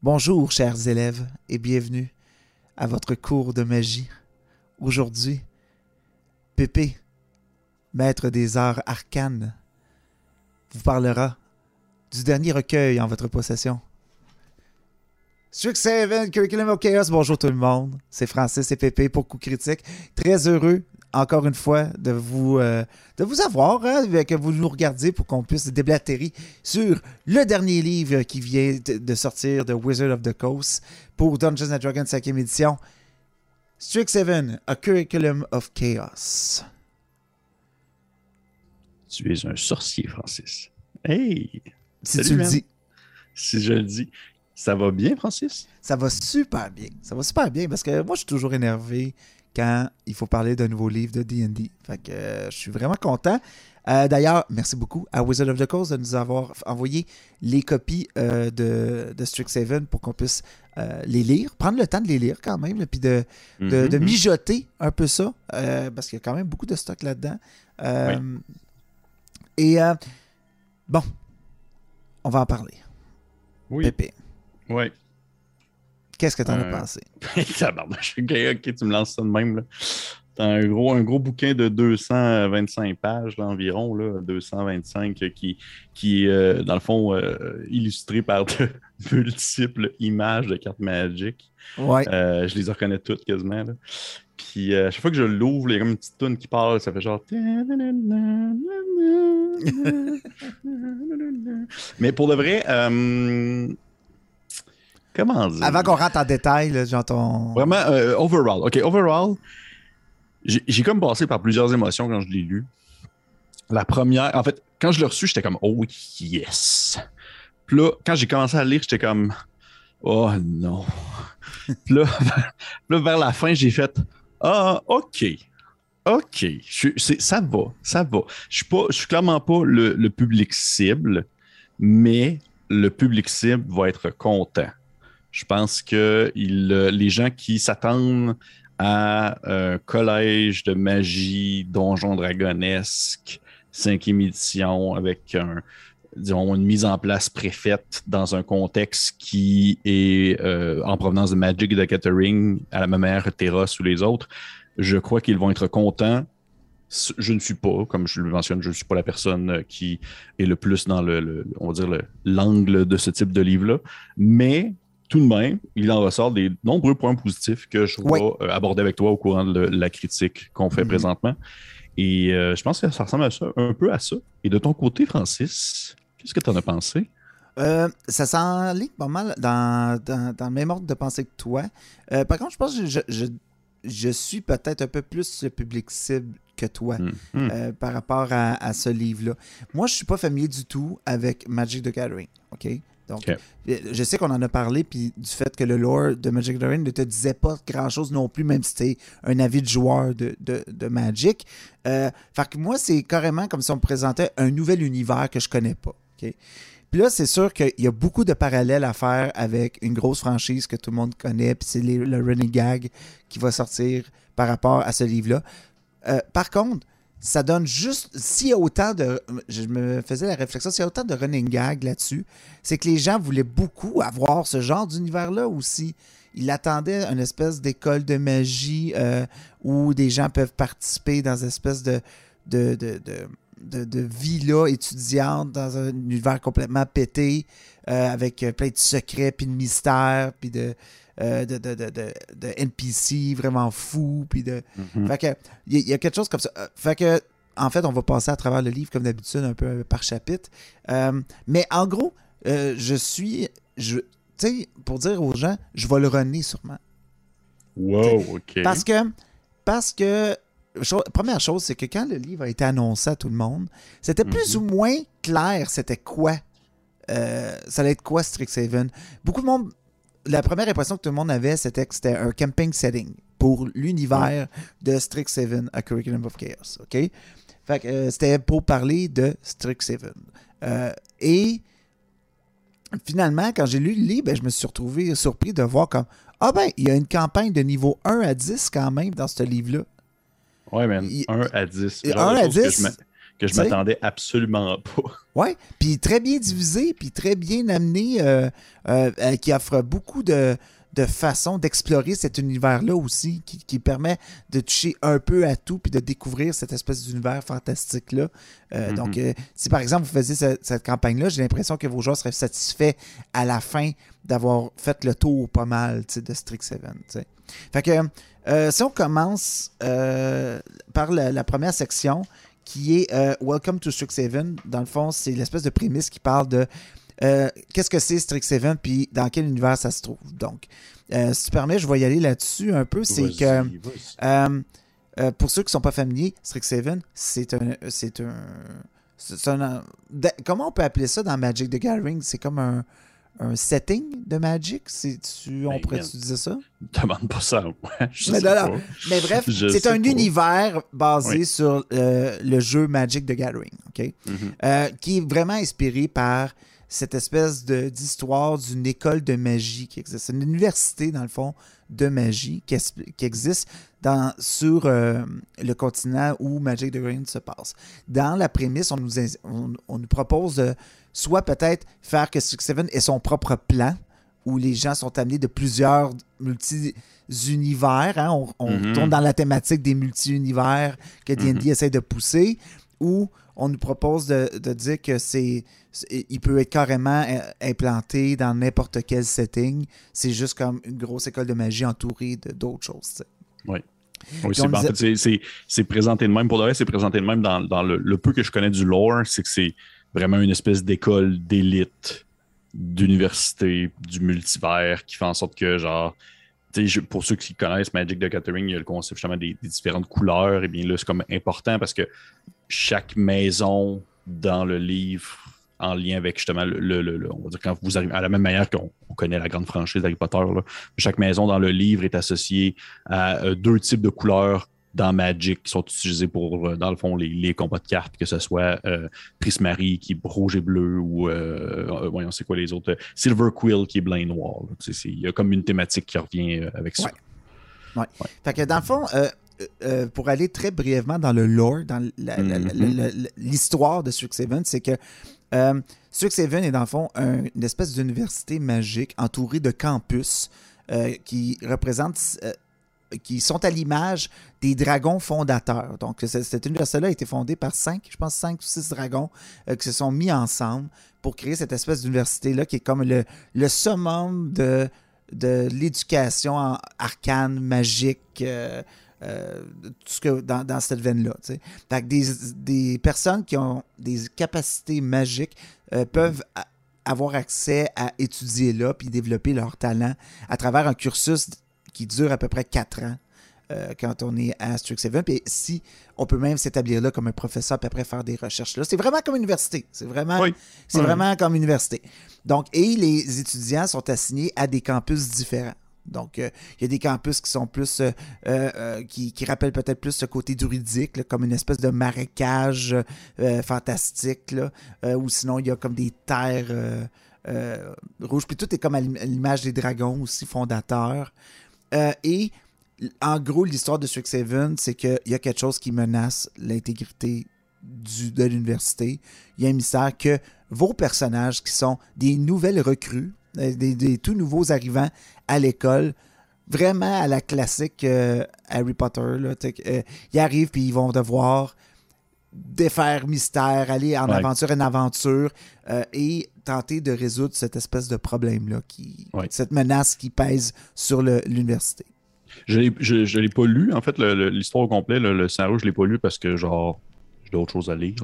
Bonjour, chers élèves, et bienvenue à votre cours de magie. Aujourd'hui, Pépé, maître des arts arcanes, vous parlera du dernier recueil en votre possession. Strixhaven, Curriculum of Chaos, bonjour tout le monde. C'est Francis et Pépé pour Coup Critique. Très heureux encore une fois de vous, euh, de vous avoir, hein, que vous nous regardiez pour qu'on puisse déblatérer sur le dernier livre qui vient de sortir de Wizard of the Coast pour Dungeons and Dragons 5e édition. Strixhaven, A Curriculum of Chaos. Tu es un sorcier, Francis. Hey! Si tu le dis. Si je le dis. Ça va bien, Francis? Ça va super bien. Ça va super bien parce que moi, je suis toujours énervé quand il faut parler d'un nouveau livre de D&D. Fait que euh, je suis vraiment content. Euh, d'ailleurs, merci beaucoup à Wizard of the Coast de nous avoir envoyé les copies euh, de, de Strixhaven pour qu'on puisse les lire, prendre le temps de les lire quand même, puis de, de, mhm. mijoter un peu ça, parce qu'il y a quand même beaucoup de stock là-dedans. Et bon, on va en parler. Oui. Pépé. Oui. Qu'est-ce que tu en as euh, pensé? ok, tu me lances ça de même. Là. un gros, un gros bouquin de 225 pages environ, là, 225, qui, qui est, euh, dans le fond, euh, illustré par de multiples images de cartes magiques. Ouais. je les reconnais toutes quasiment. Puis à chaque fois que je l'ouvre, il y a comme une petite tune qui parle, ça fait genre. Mais pour de vrai, Comment dire? Avant qu'on rentre en détail, j'entends. Vraiment, euh, overall. OK, overall, j'ai comme passé par plusieurs émotions quand je l'ai lu. La première, en fait, quand je l'ai reçu, j'étais comme, oh yes. Puis là, quand j'ai commencé à lire, j'étais comme, oh non. Puis là, vers la fin, j'ai fait, ah, OK. OK. ça va, ça va. Je ne suis clairement pas le, le public cible, mais le public cible va être content. Je pense que euh, les gens qui s'attendent à un collège de magie, donjon dragonesque, cinquième édition, avec une mise en place préfaite dans un contexte qui est euh, en provenance de Magic de Catering, à la même manière Terra ou les autres, je crois qu'ils vont être contents. Je ne suis pas, comme je le mentionne, je ne suis pas la personne qui est le plus dans le, on va dire l'angle de ce type de livre-là, mais tout de même, il en ressort des nombreux points positifs que je vais euh, aborder avec toi au courant de la critique qu'on fait mhm. présentement. Et euh, je pense que ça ressemble à ça, un peu à ça. Et de ton côté, Francis, qu'est-ce que tu en as pensé? Euh, ça s'enligne pas mal dans, dans, le même ordre de pensée que toi. par contre, je pense que je, je, suis peut-être un peu plus le public cible que toi mhm. par rapport à, à ce livre-là. Moi, je suis pas familier du tout avec Magic the Gathering. OK? Donc, je sais qu'on en a parlé, puis du fait que le lore de Magic the ne te disait pas grand-chose non plus, même si c'était un avis de joueur de, Magic. Euh, fait que moi, c'est carrément comme si on me présentait un nouvel univers que je connais pas. Puis là, c'est sûr qu'il y a beaucoup de parallèles à faire avec une grosse franchise que tout le monde connaît, puis c'est le running gag qui va sortir par rapport à ce livre-là. Euh, par contre, ça donne juste. S'il y a autant de. Je me faisais la réflexion, s'il y a autant de running gag là-dessus, c'est que les gens voulaient beaucoup avoir ce genre d'univers-là aussi. Ils attendaient une espèce d'école de magie euh, où des gens peuvent participer dans une espèce de, de, de, de, de, vie-là étudiante dans un univers complètement pété, euh, avec plein de secrets, puis de mystères, puis de. Euh, de, de, de, de, NPC vraiment fou. Puis de. Mhm. Fait que, il y, a quelque chose comme ça. Euh, fait que, en fait, on va passer à travers le livre comme d'habitude, un peu par chapitre. Euh, mais en gros, je suis. Tu sais, pour dire aux gens, je vais le runner sûrement. Wow, OK. Parce que. Parce que. première chose, c'est que quand le livre a été annoncé à tout le monde, c'était plus mhm. ou moins clair c'était quoi. ça allait être quoi Strixhaven. Beaucoup de monde la première impression que tout le monde avait, c'était que c'était un camping setting pour l'univers de Strixhaven à Curriculum of Chaos. OK? Fait que euh, c'était pour parler de Strixhaven. Euh, et finalement, quand j'ai lu le livre, ben, je me suis retrouvé surpris de voir comme Ah ben, il y a une campagne de niveau 1 à 10 quand même dans ce livre-là. Ouais, man. 1 à 10. 1 à 10. Que je m'attendais absolument pas. Oui, puis très bien divisé, puis très bien amené, euh, euh, euh, qui offre beaucoup de, de façons d'explorer cet univers-là aussi, qui, permet de toucher un peu à tout, puis de découvrir cette espèce d'univers fantastique-là. Mm-hmm. Donc, si par exemple vous faisiez cette, campagne-là, j'ai l'impression que vos joueurs seraient satisfaits à la fin d'avoir fait le tour pas mal de Strixhaven. Fait que, si on commence par la première section, qui est euh, Welcome to Strixhaven. Dans le fond, c'est l'espèce de prémisse qui parle de euh, qu'est-ce que c'est Strixhaven puis dans quel univers ça se trouve. Donc, euh, si tu permets, je vais y aller là-dessus un peu. C'est que pour ceux qui ne sont pas familiers, Strixhaven, c'est un. C'est un, comment on peut appeler ça dans Magic the Gathering? C'est comme un, un setting de Magic? Tu, on ben, pourrait utiliser ça? Demande pas ça. mais, bref, c'est un univers basé sur euh, le jeu Magic the Gathering, OK? Mm-hmm. Euh, qui est vraiment inspiré par cette espèce d'histoire d'une école de magie qui existe. C'est une université, dans le fond, de magie qui, qui existe dans, sur euh, le continent où Magic the Gathering se passe. Dans la prémisse, on nous, on nous propose de soit peut-être faire que Seven ait son propre plan, où les gens sont amenés de plusieurs multi-univers. Hein. On, mhm. tourne dans la thématique des multi-univers que D&D mhm. essaie de pousser, ou on nous propose de, dire que c'est il peut être carrément implanté dans n'importe quel setting. C'est juste comme une grosse école de magie entourée d'autres choses. Oui. Oui, c'est présenté de même. Pour le c'est présenté de même dans, le, peu que je connais du lore, c'est que c'est vraiment une espèce d'école d'élite d'université du multivers qui fait en sorte que, genre, pour ceux qui connaissent Magic the Gathering, il y a le concept justement des, différentes couleurs. Et bien là, c'est comme important parce que chaque maison dans le livre, en lien avec justement le, on va dire quand vous arrivez à la même manière qu'on connaît la grande franchise d'Harry Potter, chaque maison dans le livre est associée à euh, deux types de couleurs dans Magic qui sont utilisés pour, euh, dans le fond, les, les combats de cartes, que ce soit euh, Prismari qui est rouge et bleu ou, euh, voyons, c'est quoi les autres, Silver Quill qui est blanc et noir. Il y a comme une thématique qui revient avec ça. Ouais. Fait que dans le fond, pour aller très brièvement dans le lore, dans mm-hmm. l'histoire de Strixhaven, c'est que Strixhaven est dans le fond une espèce d'université magique entourée de campus qui représentent qui sont à l'image des dragons fondateurs. Donc, cette université-là a été fondée par cinq, je pense, cinq ou six dragons euh, qui se sont mis ensemble pour créer cette espèce d'université-là qui est comme le, le summum de, de l'éducation arcane, magique, euh, euh, tout ce que dans, cette veine-là. Des, des personnes qui ont des capacités magiques peuvent avoir accès à étudier là puis développer leur talent à travers un cursus qui dure à peu près quatre ans. Euh, quand on est à Strixhaven. Puis si on peut même s'établir là comme un professeur, puis après faire des recherches là. C'est vraiment comme université. C'est vraiment, c'est vraiment comme université. Donc, et les étudiants sont assignés à des campus différents. Donc, euh, il y a des campus qui sont plus, euh, qui, rappellent peut-être plus ce côté druidique, comme une espèce de marécage fantastique, ou sinon il y a comme des terres rouges. Puis tout est comme à l'image des dragons aussi fondateurs. Euh, et en gros, l'histoire de Strixhaven, c'est qu'il y a quelque chose qui menace l'intégrité de l'université. Il y a un mystère que vos personnages, qui sont des nouvelles recrues, euh, des, tout nouveaux arrivants à l'école, vraiment à la classique euh, Harry Potter, ils arrivent puis ils vont devoir défaire mystère, aller en aventure en aventure et tenter de résoudre cette espèce de problème-là, qui, cette menace qui pèse sur l'université. Je ne l'ai pas lu, en fait, l'histoire au complet, le, le scénario, je ne l'ai pas lu parce que, genre, j'ai d'autres choses à lire.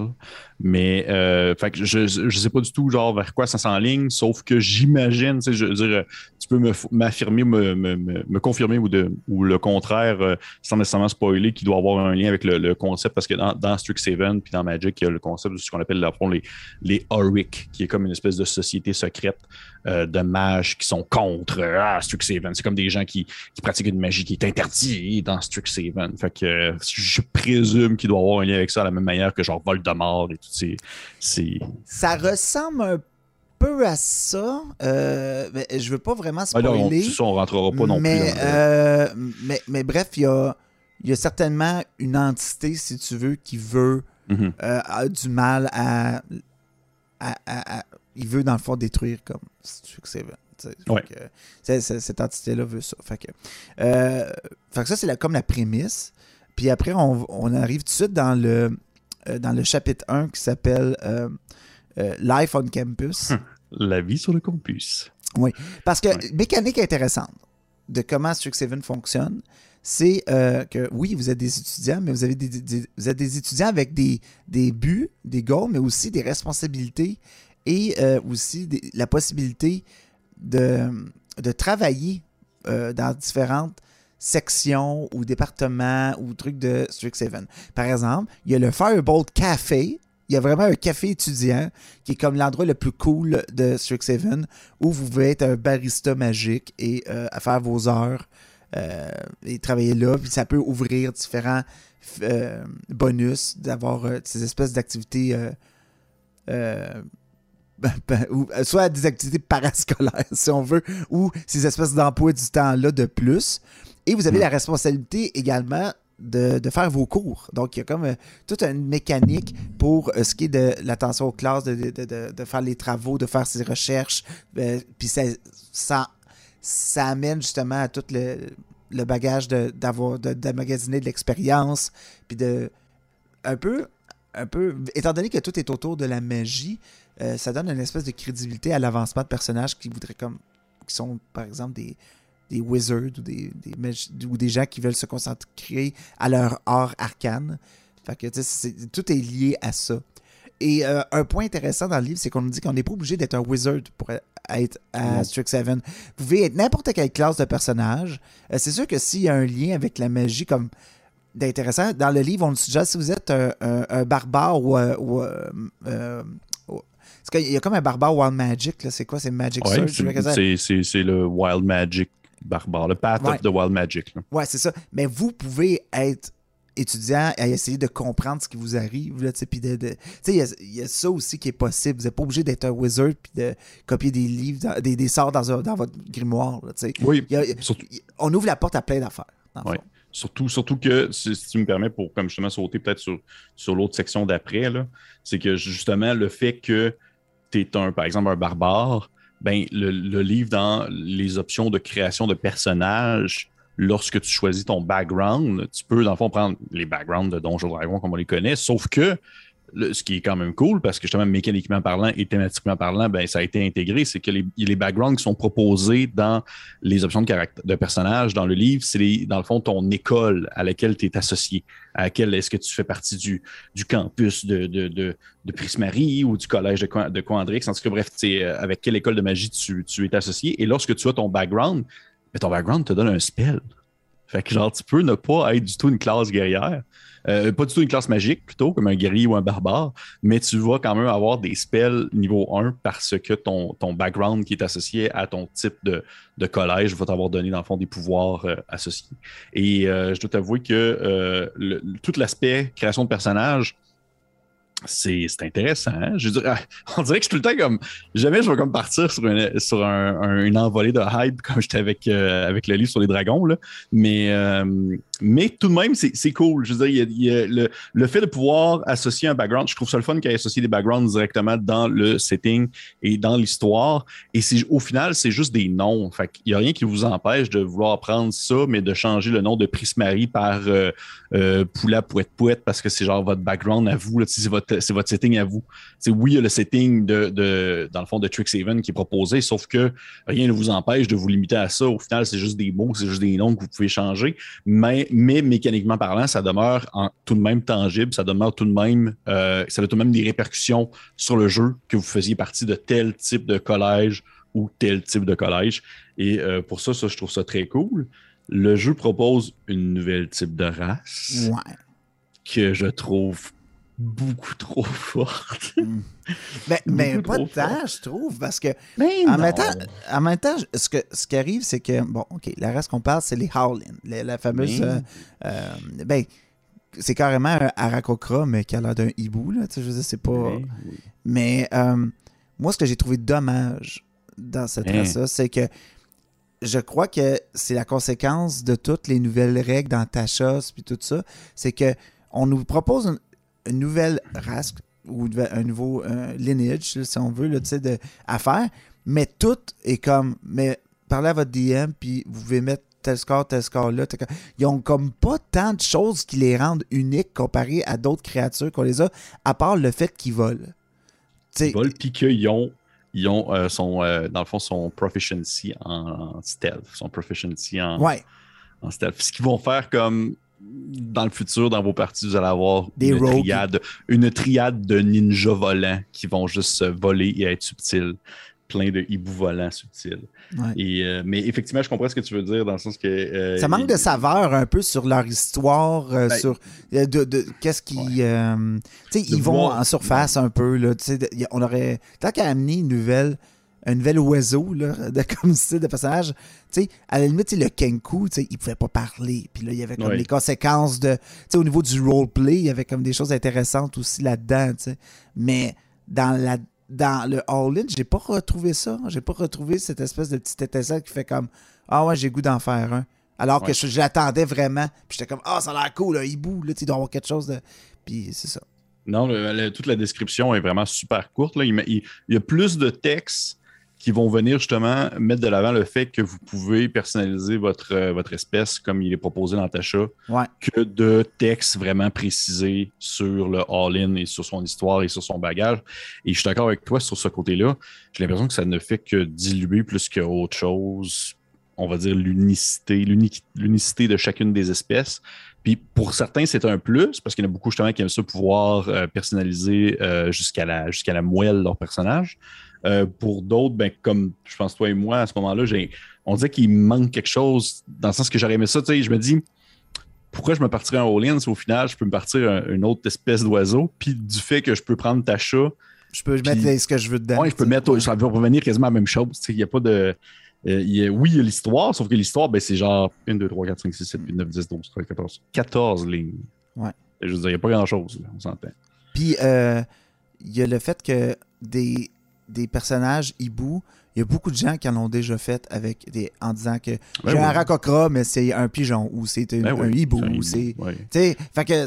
Mais euh, fait que je ne sais pas du tout genre vers quoi ça s'enligne, sauf que j'imagine, tu peux m'affirmer, me, me, me, confirmer ou, de, ou le contraire, euh, sans nécessairement spoiler, qui doit avoir un lien avec le, concept, parce que dans, dans Strixhaven puis dans Magic, il y a le concept de ce qu'on appelle les, les Auric, qui est comme une espèce de société secrète euh, de mages qui sont contre ah, Strixhaven. C'est comme des gens qui, qui, pratiquent une magie qui est interdite dans Strixhaven. Fait que je présume qu'il doit avoir un lien avec ça de la même manière que genre Voldemort et tout ces. Ça ressemble un peu à ça. Euh, mais je veux pas vraiment spoiler. Ah non, on, on rentrera pas non mais, plus. Euh, mais, mais, bref, il y a, y a certainement une entité, si tu veux, qui veut Mhm. euh, a du mal à, à- à- à- Il veut, dans le fond, détruire comme tu Ouais. que, c'est- c'est- cette entité-là veut ça. Fait que, euh, fait que ça, c'est la- comme la prémisse. Puis après, on, on arrive tout de suite dans le, euh, dans le chapitre 1 qui s'appelle euh, euh, Life on Campus. La vie sur le campus. Parce que Ouais. mécanique intéressante de comment Strixhaven fonctionne, c'est que oui, vous êtes des étudiants, mais vous, avez des, des- vous êtes des étudiants avec des, des buts, des goals, mais aussi des responsabilités et aussi des- la possibilité de, de travailler euh, dans différentes sections ou départements ou trucs de Strixhaven. Par exemple, il y a le Firebolt Café. Il y a vraiment un café étudiant qui est comme l'endroit le plus cool de Strixhaven où vous pouvez être un barista magique et euh, faire vos heures euh, et travailler là. Puis ça peut ouvrir différents euh, bonus d'avoir ces espèces d'activités. soit des activités parascolaires, si on veut, ou ces espèces d'emplois du temps-là de plus. Et vous avez Mm. la responsabilité également de, de faire vos cours. Donc, il y a comme euh, toute une mécanique pour euh, ce qui est de l'attention aux classes, de, de- de- de faire les travaux, de faire ses recherches. Euh, Puis ça, ça, ça amène justement à tout le, le bagage d'avoir, de, d'emmagasiner de l'expérience, puis de un peu, un peu, étant donné que tout est autour de la magie, ça donne une espèce de crédibilité à l'avancement de personnages qui voudraient comme, qui sont par exemple des, des wizards ou des, ou des gens qui veulent se concentrer à leur art arcane. Fait que, tout est lié à ça. Et euh, un point intéressant dans le livre, c'est qu'on nous dit qu'on n'est pas obligé d'être un wizard pour être à. Strixhaven. Vous pouvez être n'importe quelle classe de personnage. Euh, c'est sûr que s'il y a un lien avec la magie comme d'intéressant, dans le livre, on nous suggère si vous êtes un, un- un barbare ou, euh, ou, euh, parce qu'il y a comme un barbare Wild Magic, là. c'est quoi? C'est Magic Ouais, Surge? c'est le Wild Magic barbare, le Path Ouais. of the Wild Magic. là. Ouais, c'est ça. Mais vous pouvez être étudiant et essayer de comprendre ce qui vous arrive. Là, de, de- il y a- y, a ça aussi qui est possible. Vous n'êtes pas obligé d'être un wizard puis de copier des livres, dans- des, des sorts dans, un- dans votre grimoire. là. Oui, Il y a- surtout, il- on ouvre la porte à plein d'affaires. fond. Surtout, surtout que, si, si tu me permets, pour comme justement sauter peut-être sur, sur l'autre section d'après, c'est que justement le fait que tu es un, par exemple, un barbare, ben, le, le livre dans les options de création de personnages, lorsque tu choisis ton background, tu peux, dans le fond, prendre les backgrounds de Donjon Dragon comme on les connaît, sauf que ce qui est quand même cool, parce que justement, mécaniquement parlant et thématiquement parlant, ben, ça a été intégré, c'est que les, les backgrounds qui sont proposés dans les options de, de personnages dans le livre, c'est dans le fond ton école à laquelle tu es associé, à laquelle est-ce que tu fais partie du, du campus de, de, de, de ou du collège de, de. En tout cas, bref, euh, avec quelle école de magie tu, tu es associé. Et lorsque tu as ton background, ben, ton background te donne un spell. Fait que genre, tu peux ne pas être du tout une classe guerrière. Euh, pas du tout une classe magique, plutôt, comme un guerrier ou un barbare, mais tu vas quand même avoir des spells niveau 1 parce que ton, ton background qui est associé à ton type de, de collège va t'avoir donné, dans le fond, des pouvoirs euh, associés. Et euh, je dois t'avouer que tout l'aspect création de personnages, c'est intéressant. hein? Je on dirait que je suis tout le temps comme. Jamais je vais comme partir sur, une, sur un- un- une envolée de hype comme j'étais avec, euh, avec le livre sur les dragons. Là. Mais, mais tout de même, c'est cool. Je veux dire, il y a- il le, le fait de pouvoir associer un background, je trouve ça le fun qu'il ait associé des backgrounds directement dans le setting et dans l'histoire. Et au final, c'est juste des noms. Fait qu'il n'y a rien qui vous empêche de vouloir prendre ça, mais de changer le nom de Prismarie par euh, euh, Poula Pouette Pouette parce que c'est genre votre background à vous. C'est votre, votre setting à vous. Oui, il y a le setting de, de, dans le fond de Trixhaven qui est proposé, sauf que rien ne vous empêche de vous limiter à ça. Au final, c'est juste des mots, c'est juste des noms que vous pouvez changer. Mais, mais mécaniquement parlant, ça demeure en- tout de même tangible, ça demeure tout de même, euh, ça a tout de même des répercussions sur le jeu que vous faisiez partie de tel type de collège ou tel type de collège. Et euh, pour ça, ça, je trouve ça très cool. Le jeu propose une nouvelle type de race Ouais. que je trouve beaucoup trop forte. Mais, mais Beaucoup pas tant, je trouve, parce que Mais en même, temps, en même temps, ce, que, ce qui arrive, c'est que, bon, OK, la race qu'on parle, c'est les Howlin, la, la fameuse. Mais- euh, euh, ben, c'est carrément un Arakokra, mais qui a l'air d'un hibou, là. Tu sais, je veux dire, c'est pas. Mais euh, moi, ce que j'ai trouvé dommage dans cette Hein. race-là, c'est que je crois que c'est la conséquence de toutes les nouvelles règles dans Tachos puis tout ça. C'est que on nous propose une, nouvelle race ou un nouveau lineage, si on veut, là, de, à faire. Mais tout est comme. Mais parlez à votre DM, puis vous pouvez mettre tel score, tel score là. Ils ont comme pas tant de choses qui les rendent uniques comparé à d'autres créatures qu'on les a, à part le fait qu'ils volent. ils volent, puis qu'ils ont ils ont euh, son, euh, dans le fond son proficiency en, stealth, son proficiency en, en stealth. Ce qu'ils vont faire comme dans le futur, dans vos parties, vous allez avoir une, triade, une triade de ninjas volants qui vont juste voler et être subtils plein de hiboux volants subtils. Et, euh, mais effectivement, je comprends ce que tu veux dire dans le sens que. Euh, ça manque de saveur un peu sur leur histoire, euh, ben, sur de, qu'est-ce qui. tu sais, ils vont en surface un peu. Là, on aurait. Tant qu'à amener une nouvelle. Un nouvel oiseau là, de, comme style de personnage. sais à la limite, le Kenku, il pouvait pas parler. Puis là, il y avait comme les conséquences de. Au niveau du roleplay, il y avait comme des choses intéressantes aussi là-dedans. Mais dans la dans le All-In, j'ai pas retrouvé ça. J'ai pas retrouvé cette espèce de petite étincelle qui fait comme Ah ouais, j'ai goût d'en faire un. Alors que j'attendais vraiment. Puis j'étais comme Ah, ça a l'air cool, un hibou, là, tu dois avoir quelque chose de. Puis c'est ça. Non, toute la description est vraiment super courte. Là. il, y a plus de texte qui vont venir justement mettre de l'avant le fait que vous pouvez personnaliser votre, euh, votre espèce comme il est proposé dans Tacha, que de textes vraiment précisés sur le all-in et sur son histoire et sur son bagage. Et je suis d'accord avec toi sur ce côté-là. J'ai l'impression que ça ne fait que diluer plus qu'autre chose, on va dire l'unicité, l'unicité de chacune des espèces. Puis pour certains, c'est un plus, parce qu'il y en a beaucoup justement qui aiment ça pouvoir euh, personnaliser euh, jusqu'à la, jusqu'à la moelle leur personnage. Euh, pour d'autres, ben, comme je pense toi et moi, à ce moment-là, on dirait qu'il manque quelque chose, dans le sens que j'aurais aimé ça. Je me dis, pourquoi je me partirais en all-in si au final, je peux me partir une autre espèce d'oiseau, puis du fait que je peux prendre ta chat. Je peux mettre ce que je veux dedans. Oui, je peux mettre, ça va revenir quasiment la même chose. Il n'y a pas de. Euh, oui, il y a l'histoire, sauf que l'histoire, ben, c'est genre 1, 2, 3, 4, 5, 6, 7, 8, 9, 10, 12, 13, 14. 14 lignes. Ouais. Je veux dire, il n'y a pas grand-chose, on s'entend. Puis, euh, il y a le fait que des, des personnages hibou, il y a beaucoup de gens qui en ont déjà fait avec des, en disant que ben j'ai un racocra, mais c'est un pigeon ou c'est un, ben hibou. Ou c'est, fait que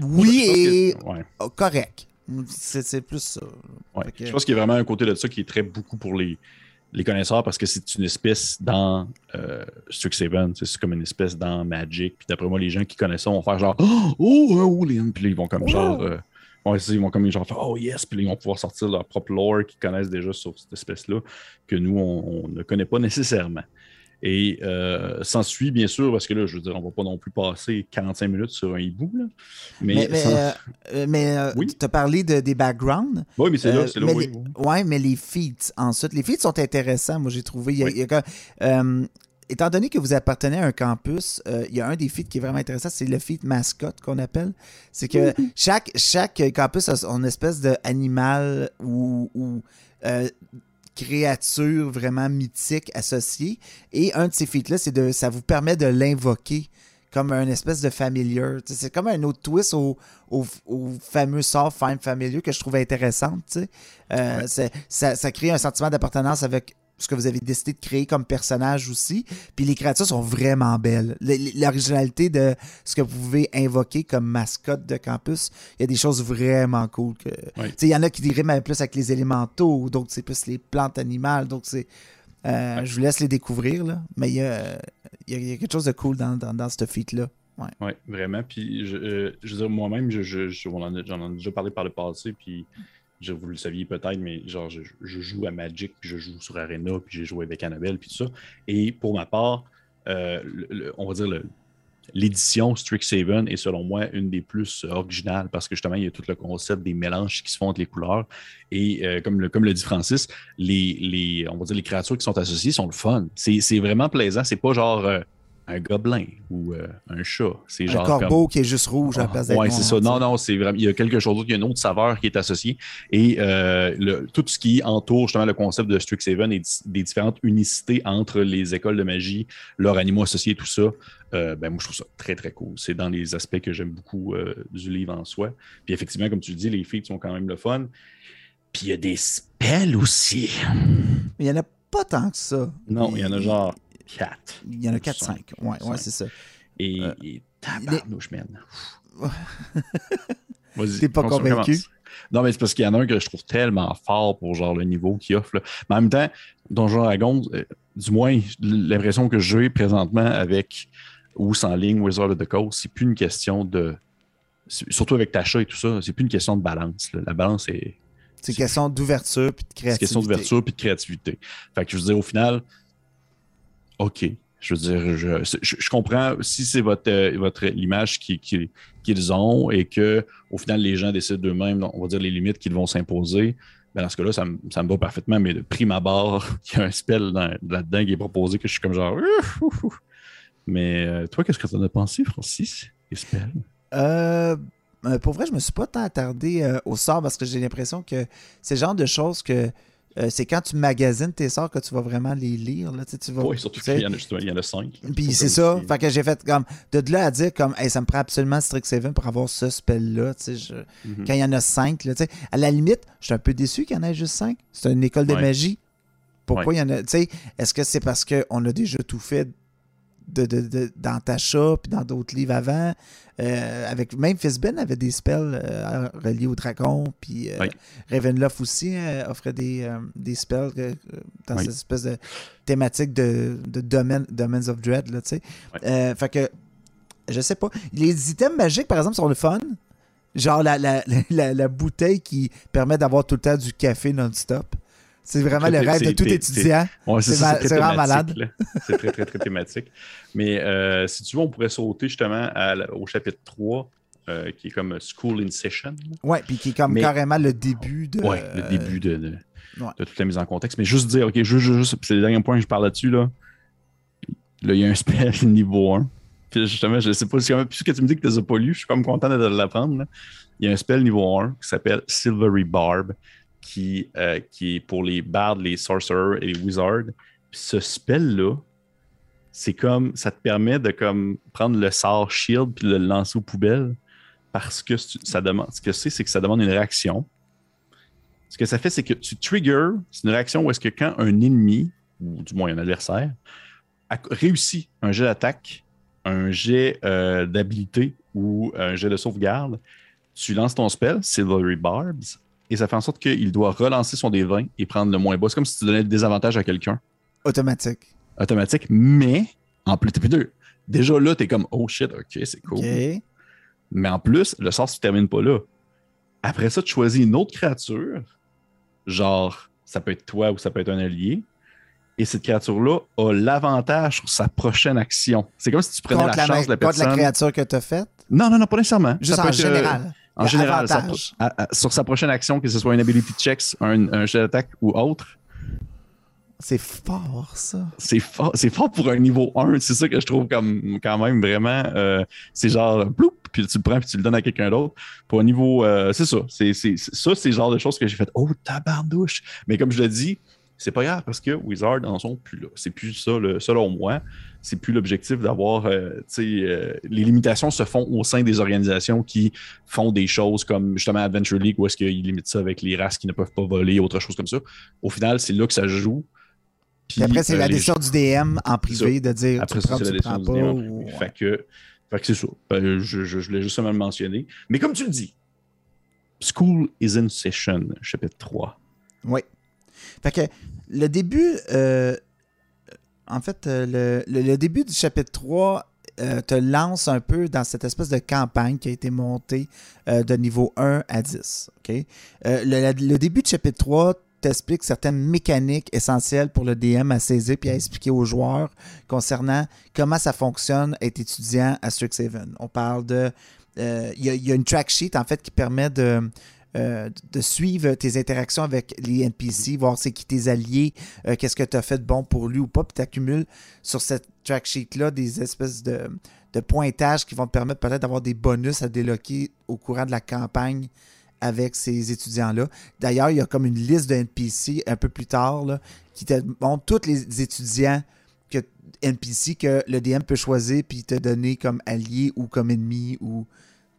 oui et correct. C'est plus ça. Je pense qu'il y a vraiment un côté de ça qui est très beaucoup pour les, les connaisseurs parce que c'est une espèce dans euh, Strixhaven, c'est comme une espèce dans Magic. Puis d'après moi, les gens qui connaissent ça vont faire genre Oh, oh, oh puis là, ils vont comme genre. Euh, ils vont comme genre faire Oh yes, puis ils vont pouvoir sortir leur propre lore qu'ils connaissent déjà sur cette espèce-là, que nous, on, ne connaît pas nécessairement. Et euh, s'ensuit, bien sûr, parce que là, je veux dire, on ne va pas non plus passer 45 minutes sur un hibou. Là. Mais, mais, euh, euh, tu as parlé de, des backgrounds. Oui, mais c'est là, c'est là. Oui, ouais, mais les feats, ensuite, les feats sont intéressants, moi, j'ai trouvé. Il y a, étant donné que vous appartenez à un campus, euh, il y a un des feats qui est vraiment intéressant, c'est le feat mascotte qu'on appelle. C'est que chaque, chaque campus a son espèce d'animal ou, ou euh, créature vraiment mythique associée. Et un de ces feats-là, c'est de ça vous permet de l'invoquer comme un espèce de familiar. C'est comme un autre twist au, fameux sort Find Familiar que je trouve intéressant. Euh, ça, ça crée un sentiment d'appartenance avec ce que vous avez décidé de créer comme personnage aussi. Puis les créatures sont vraiment belles. L'originalité de ce que vous pouvez invoquer comme mascotte de campus, il y a des choses vraiment cool. Que... Il y en a qui diraient même plus avec les élémentaux, d'autres c'est plus les plantes animales, donc c'est. Euh, je vous laisse les découvrir, là. mais il y a, quelque chose de cool dans, dans, dans ce feat-là. Oui, ouais, vraiment. Puis, je, euh, je veux dire, moi-même, je, je, j'en ai déjà parlé par le passé, puis je, vous le saviez peut-être, mais genre, je, joue à Magic, puis je joue sur Arena, puis j'ai joué avec Annabelle, puis tout ça. Et pour ma part, euh, on va dire l'édition Strixhaven est selon moi une des plus originales parce que justement, il y a tout le concept des mélanges qui se font entre les couleurs. Et euh, comme, le, dit Francis, les, les, on va dire les créatures qui sont associées sont le fun. C'est vraiment plaisant. C'est pas genre. Euh, un gobelin ou euh, un chat. C'est genre un corbeau qui est juste rouge à la place d'être Oui, c'est ça. Non, non, c'est vraiment. Il y a quelque chose d'autre. Il y a une autre saveur qui est associée. Et euh, le, tout ce qui entoure justement le concept de Strixhaven et des différentes unicités entre les écoles de magie, leurs animaux associés, tout ça, euh, ben moi, je trouve ça très, très cool. C'est dans les aspects que j'aime beaucoup du livre en soi. Puis effectivement, comme tu le dis, les filles sont quand même le fun. Puis il y a des spells aussi. Mais il n'y en a pas tant que ça. Non, il y en a genre 4. Il y en a 4-5. Ouais, ouais c'est ça. Et, euh, tabarnouche, man. T'es pas convaincu? Non, mais c'est parce qu'il y en a un que je trouve tellement fort pour genre le niveau qu'il offre. Mais en même temps, Donjon Dragon, euh, du moins, l'impression que j'ai présentement avec ou sans ligne, Wizard of the Coast, c'est plus une question de. Surtout avec Tasha et tout ça, c'est plus une question de balance. La balance est. C'est une question d'ouverture puis de créativité. C'est question d'ouverture puis de créativité. Fait que je veux dire, au final, OK. Je veux dire, je, je, comprends si c'est votre, euh, votre l'image qu'ils ont et que au final les gens décident d'eux-mêmes, on va dire les limites qu'ils vont s'imposer. Ben dans ce cas-là, ça, me, ça me va parfaitement, mais de prime abord, il y a un spell là-dedans qui est proposé que je suis comme genre. Mais euh, toi, qu'est-ce que tu en as pensé, Francis, les spells? Euh, euh, pour vrai, je me suis pas tant attardé au sort parce que j'ai l'impression que c'est le genre de choses que euh, c'est quand tu magasines tes sorts que tu vas vraiment les lire. Là, tu vas, oui, surtout qu'il y, en a, y en a cinq. Puis c'est ça. Fait que j'ai fait comme. De là à dire comme hey, ça me prend absolument Strixhaven pour avoir ce spell-là. Mhm. Quand il y en a cinq, là, à la limite, je suis un peu déçu qu'il y en ait juste cinq. C'est une école de magie. Pourquoi il y en a. Est-ce que c'est parce qu'on a déjà tout fait de, de, dans Tasha puis dans d'autres livres avant. Euh, avec, même Fizben avait des spells euh, reliés au dragon, puis euh, Ravenloft aussi offrait des, des spells dans cette espèce de thématique de, de domaine, Domains of Dread. Là, fait que, je sais pas. Les items magiques, par exemple, sont le fun. Genre la, la, la bouteille qui permet d'avoir tout le temps du café non-stop. C'est vraiment le rêve de tout étudiant. c'est vraiment malade. C'est très, très, très thématique. Mais euh, si tu veux, on pourrait sauter justement au chapitre 3, euh, qui est comme School in Session. Oui, puis qui est comme carrément le début de. Oui, le début de, de, toute la mise en contexte. Mais juste dire, OK, juste, juste c'est le dernier point que je parle là-dessus. Là. là, il y a un spell niveau 1. Puis justement, je ne sais pas si, puisque tu me dis que tu ne les as pas lu, je suis comme content de l'apprendre. Il y a un spell niveau 1 qui s'appelle Silvery Barb qui, euh, qui est pour les bards, les sorcerers et les wizards. Ce spell-là, c'est comme ça te permet de comme prendre le sort shield puis le lancer aux poubelles parce que ça demande ce que c'est c'est que ça demande une réaction. Ce que ça fait c'est que tu triggers, c'est une réaction où est-ce que quand un ennemi ou du moins un adversaire a réussi un jet d'attaque, un jet euh, d'habilité ou un jet de sauvegarde, tu lances ton spell, Silvery Barbs, et ça fait en sorte qu'il doit relancer son D20 et prendre le moins bas. C'est comme si tu donnais le désavantage à quelqu'un. Automatique. Automatique, mais en plus, t'es Déjà là, t'es comme oh shit, ok, c'est cool. Mais en plus, le sort se termine pas là. Après ça, tu choisis une autre créature, genre ça peut être toi ou ça peut être un allié, et cette créature-là a l'avantage sur sa prochaine action. C'est comme si tu prenais la, chance de la personne. Contre la créature que tu as faite? Non, non, non, pas nécessairement. Juste en général. En général, sur sa prochaine action, que ce soit une ability checks, un, un jet d'attaque ou autre. C'est fort, ça. C'est fort, c'est fort pour un niveau 1. C'est ça que je trouve comme quand même vraiment. Euh, c'est genre, bloup, puis tu le prends puis tu le donnes à quelqu'un d'autre. Pour un niveau. Euh, c'est ça. C'est, ça, c'est le genre de choses que j'ai fait. Oh, tabardouche. Mais comme je le dis, c'est pas grave parce que Wizard en sont plus là. C'est plus ça, le, selon moi c'est plus l'objectif d'avoir, euh, euh, les limitations se font au sein des organisations qui font des choses comme justement Adventure League où est-ce qu'ils limitent ça avec les races qui ne peuvent pas voler, autre chose comme ça. Au final, c'est là que ça joue. Puis, après, c'est la euh, décision du DM en privé de dire après tu prends, c'est la décision du DM Fait que, c'est ça. Je, je, je l'ai justement mentionné. Mais comme tu le dis, School is in Session, chapitre 3. Oui. Fait que le début, en fait, euh, le, début du chapitre 3 euh, te lance un peu dans cette espèce de campagne qui a été montée euh, de niveau 1 à 10. le, début du chapitre 3 t'explique certaines mécaniques essentielles pour le DM à saisir puis à expliquer aux joueurs concernant comment ça fonctionne être étudiant à Strixhaven. On parle de... Il y, a une track sheet en fait qui permet de euh, de suivre tes interactions avec les NPC, voir c'est qui tes alliés, euh, qu'est-ce que tu as fait de bon pour lui ou pas, puis tu accumules sur cette track sheet-là des espèces de, de pointages qui vont te permettre peut-être d'avoir des bonus à déloquer au courant de la campagne avec ces étudiants-là. D'ailleurs, il y a comme une liste de NPC un peu plus tard qui te montre tous les étudiants NPC que le DM peut choisir puis te donner comme allié ou comme ennemi ou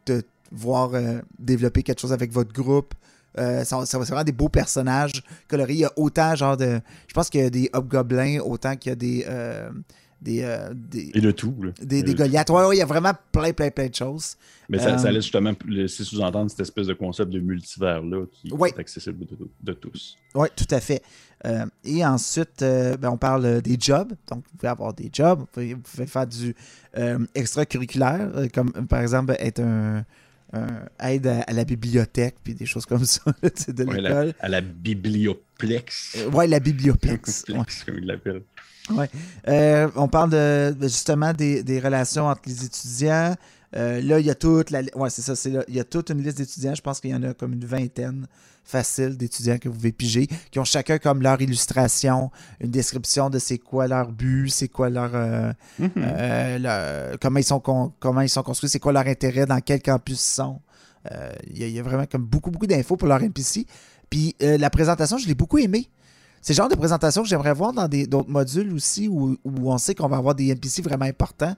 te voir euh, développer quelque chose avec votre groupe. Euh, ça, ça, vraiment des beaux personnages colorés. Il y a autant genre de. Je pense qu'il y a des hobgoblins autant qu'il y a des. Euh, des, euh, des, Et de tout. Là. des, des Goliaths. Ouais, ouais, il y a vraiment plein, plein, plein de choses. Mais ça, Euh, ça laisse justement laisser sous-entendre cette espèce de concept de multivers-là qui Ouais. est accessible de, de tous. Oui, tout à fait. Euh, et ensuite, ben, on parle des jobs. Donc, vous pouvez avoir des jobs. Vous pouvez, vous pouvez faire du extracurriculaire, comme par exemple être un aide à, à la bibliothèque, puis des choses comme ça là, de Ouais, la- l'école. à la biblioplex. Euh, ouais, la biblioplex. ouais. Plex, comme il l'appelle. Euh, on parle de, de, justement des, des relations entre les étudiants. Euh, là, il y a toute la, ouais, c'est ça, c'est là, il y a toute une liste d'étudiants. Je pense qu'il y en a comme une vingtaine facile d'étudiants que vous pouvez piger, qui ont chacun comme leur illustration, une description de c'est quoi leur but, c'est quoi leur, euh, Mhm. euh, leur- comment ils sont con- comment ils sont construits, c'est quoi leur intérêt, dans quel campus ils sont. Euh, Il y, a- il y a vraiment comme beaucoup beaucoup d'infos pour leur NPC. Puis la présentation, je l'ai beaucoup aimé. C'est le genre de présentation que j'aimerais voir dans des- d'autres modules aussi où, où on sait qu'on va avoir des NPC vraiment importants.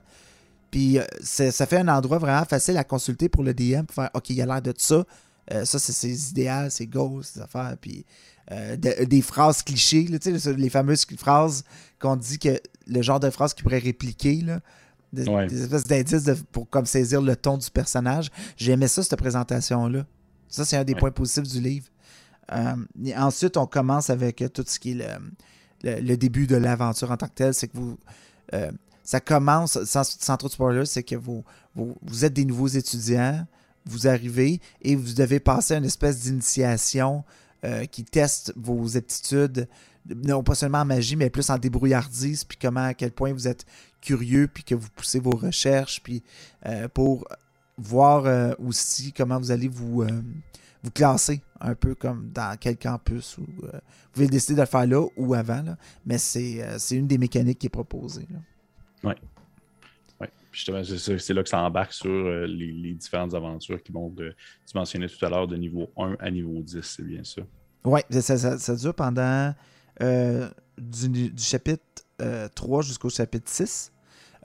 Puis ça fait un endroit vraiment facile à consulter pour le DM pour faire OK, il y a l'air de ça. Euh, ça, c'est ses idéaux, ses goals, ses affaires. Puis euh, de- des phrases clichés, là, tu sais, les fameuses phrases qu'on dit que le genre de phrases qu'il pourrait répliquer. Là, des, Ouais. des espèces d'indices de- pour comme saisir le ton du personnage. J'aimais ça, cette présentation-là. Ça, c'est un des Ouais. points positifs du livre. Euh, et ensuite, on commence avec euh, tout ce qui est le, le- le début de l'aventure en tant que tel. C'est que vous. euh, ça commence, sans, sans trop de spoilers, c'est que vous, vous, vous êtes des nouveaux étudiants, vous arrivez et vous devez passer une espèce d'initiation euh, qui teste vos aptitudes, non pas seulement en magie, mais plus en débrouillardise, puis comment, à quel point vous êtes curieux, puis que vous poussez vos recherches, puis euh, pour voir euh, aussi comment vous allez vous, vous classer, un peu comme dans quel campus. Euh, vous pouvez décider de le faire là ou avant, là, mais c'est une des mécaniques qui est proposée. Ouais. Justement, c'est là que ça embarque sur euh, les, les différentes aventures qui vont de. Tu mentionnais tout à l'heure de niveau 1 à niveau 10, c'est bien ça. Oui, ça, ça- ça dure pendant euh, du, du chapitre euh, 3 jusqu'au chapitre 6.